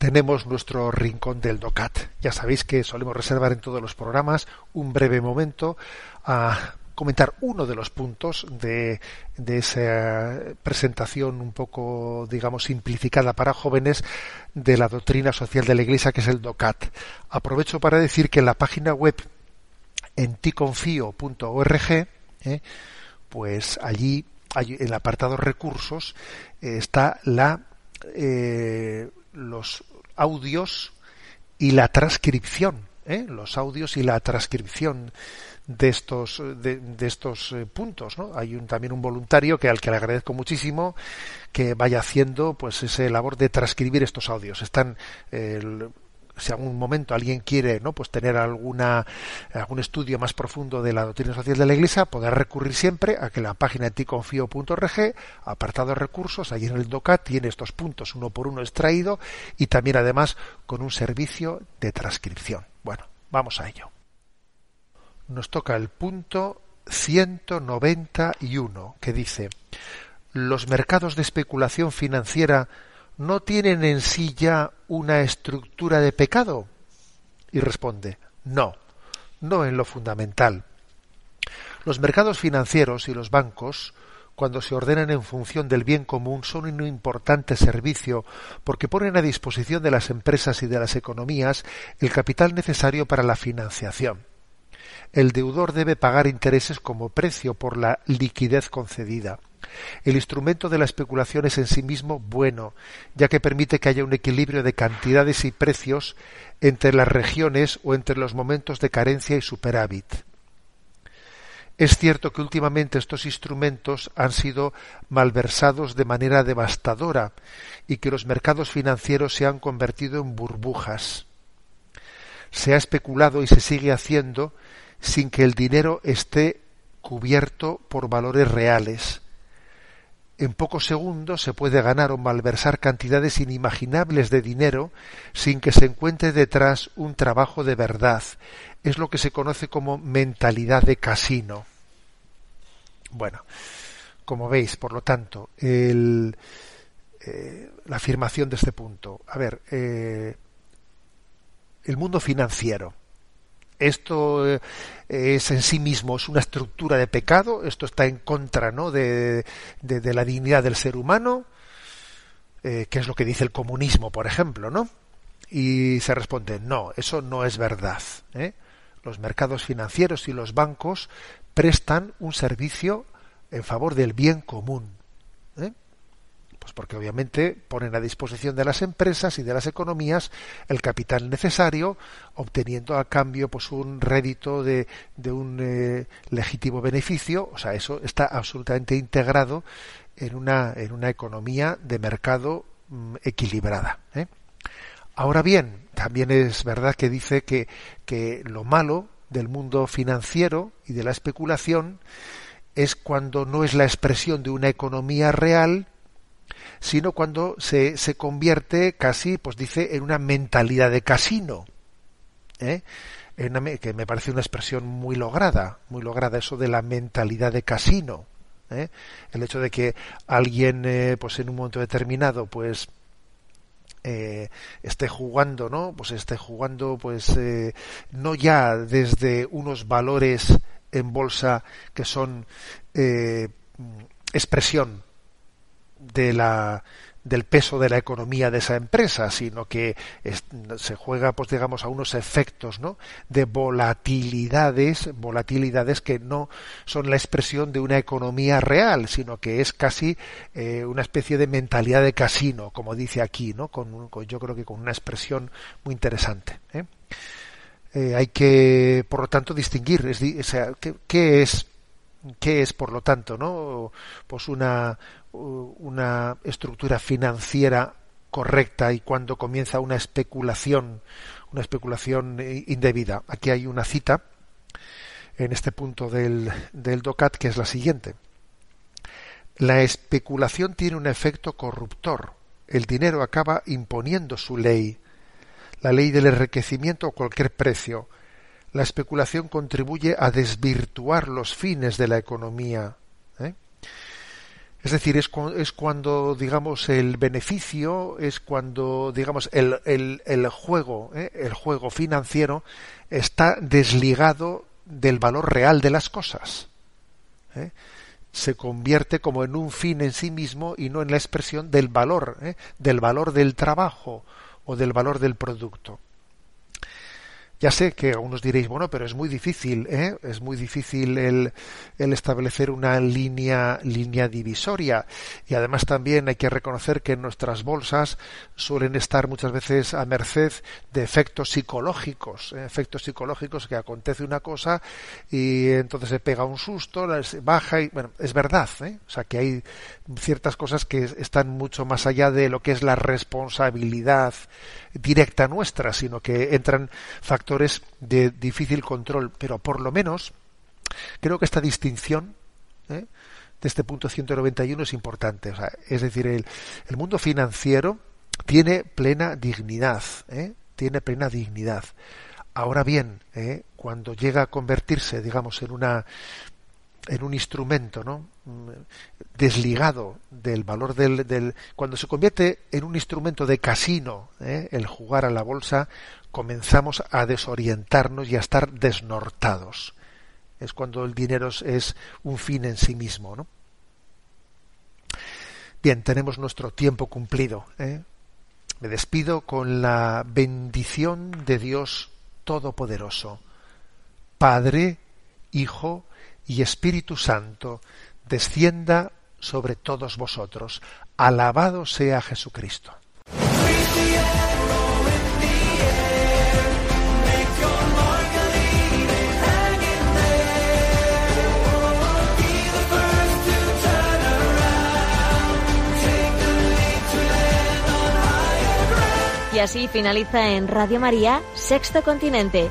tenemos nuestro rincón del DOCAT. Ya sabéis que solemos reservar en todos los programas un breve momento a comentar uno de los puntos de, esa presentación un poco, digamos, simplificada para jóvenes de la doctrina social de la Iglesia, que es el DOCAT. Aprovecho para decir que en la página web en ticonfio.org, eh, pues allí, en el apartado recursos, eh, está la eh, los audios y la transcripción, ¿eh? los audios y la transcripción de estos de, estos eh, puntos ¿no? hay un, también un voluntario que al que le agradezco muchísimo que vaya haciendo pues ese labor de transcribir estos audios están si algún momento alguien quiere no pues tener alguna algún estudio más profundo de la doctrina social de la Iglesia podrá recurrir siempre a que la página ticonfio.org apartado recursos allí en el DOCAT tiene estos puntos uno por uno extraído y también además con un servicio de transcripción. Bueno vamos a ello. Nos toca el punto 191 que dice los mercados de especulación financiera no tienen en sí ya una estructura de pecado? Y responde, no, no en lo fundamental. Los mercados financieros y los bancos, cuando se ordenan en función del bien común, son un importante servicio porque ponen a disposición de las empresas y de las economías el capital necesario para la financiación. El deudor debe pagar intereses como precio por la liquidez concedida. El instrumento de la especulación es en sí mismo bueno, ya que permite que haya un equilibrio de cantidades y precios entre las regiones o entre los momentos de carencia y superávit. Es cierto que últimamente estos instrumentos han sido malversados de manera devastadora y que los mercados financieros se han convertido en burbujas. Se ha especulado y se sigue haciendo sin que el dinero esté cubierto por valores reales. En pocos segundos se puede ganar o malversar cantidades inimaginables de dinero sin que se encuentre detrás un trabajo de verdad. Es lo que se conoce como mentalidad de casino. Bueno, como veis, por lo tanto, eh, la afirmación de este punto. A ver, eh, el mundo financiero. Esto eh, es en sí mismo es una estructura de pecado. Esto está en contra, ¿no? De, la dignidad del ser humano, que es lo que dice el comunismo, por ejemplo, ¿no? Y se responde no, eso no es verdad. Los mercados financieros y los bancos prestan un servicio en favor del bien común. ¿eh? Pues porque obviamente ponen a disposición de las empresas y de las economías el capital necesario, obteniendo a cambio pues un rédito de, un eh, legítimo beneficio. O sea, eso está absolutamente integrado en una, en una economía de mercado mm, equilibrada. ¿eh? Ahora bien, también es verdad que dice que, que lo malo del mundo financiero y de la especulación es cuando no es la expresión de una economía real, sino cuando se, se convierte casi, pues dice, en una mentalidad de casino. ¿eh? que me parece una expresión muy lograda, muy lograda eso de la mentalidad de casino. ¿eh? El hecho de que alguien, eh, pues en un momento determinado, pues eh, esté jugando, ¿no? Pues esté jugando, pues eh, no ya desde unos valores en bolsa que son eh, expresión del peso de la economía de esa empresa, sino que se juega, pues digamos, a unos efectos, ¿no? De volatilidades, volatilidades que no son la expresión de una economía real, sino que es casi eh, una especie de mentalidad de casino, como dice aquí, ¿no? Con, yo creo que con una expresión muy interesante. ¿eh? Eh, hay que, por lo tanto, distinguir, es, o sea, ¿qué, es, qué es, por lo tanto, no, pues una una estructura financiera correcta y cuando comienza una especulación, una especulación indebida. Aquí hay una cita en este punto del, del DOCAT que es la siguiente. La especulación tiene un efecto corruptor. El dinero acaba imponiendo su ley la ley del enriquecimiento a cualquier precio. La especulación contribuye a desvirtuar los fines de la economía. ¿eh? Es decir, es, es, cuando, digamos, el beneficio, es cuando, digamos, el, juego, ¿eh? el juego financiero está desligado del valor real de las cosas. ¿eh? Se convierte como en un fin en sí mismo y no en la expresión del valor, del valor del trabajo o del valor del producto. Ya sé que algunos diréis, bueno, pero es muy difícil, ¿eh? es muy difícil el, establecer una línea, línea divisoria. Y además también hay que reconocer que nuestras bolsas suelen estar muchas veces a merced de efectos psicológicos, ¿eh? efectos psicológicos que acontece una cosa y entonces se pega un susto, baja y, bueno, es verdad, ¿eh? o sea que hay ciertas cosas que están mucho más allá de lo que es la responsabilidad directa nuestra, sino que entran factores de difícil control. Pero por lo menos creo que esta distinción ¿eh? de este punto 191 es importante. es decir, el, el, mundo financiero tiene plena dignidad, ¿eh? tiene plena dignidad. Ahora bien, ¿eh? cuando llega a convertirse, digamos, en una en un instrumento, ¿no? desligado del valor del, del, cuando se convierte en un instrumento de casino ¿eh? el jugar a la bolsa comenzamos a desorientarnos y a estar desnortados es cuando el dinero es un fin en sí mismo ¿no? bien tenemos nuestro tiempo cumplido ¿eh? me despido con la bendición de Dios todopoderoso Padre, Hijo y Espíritu Santo, descienda sobre todos vosotros. Alabado sea Jesucristo. Y así finaliza en Radio María, Sexto Continente,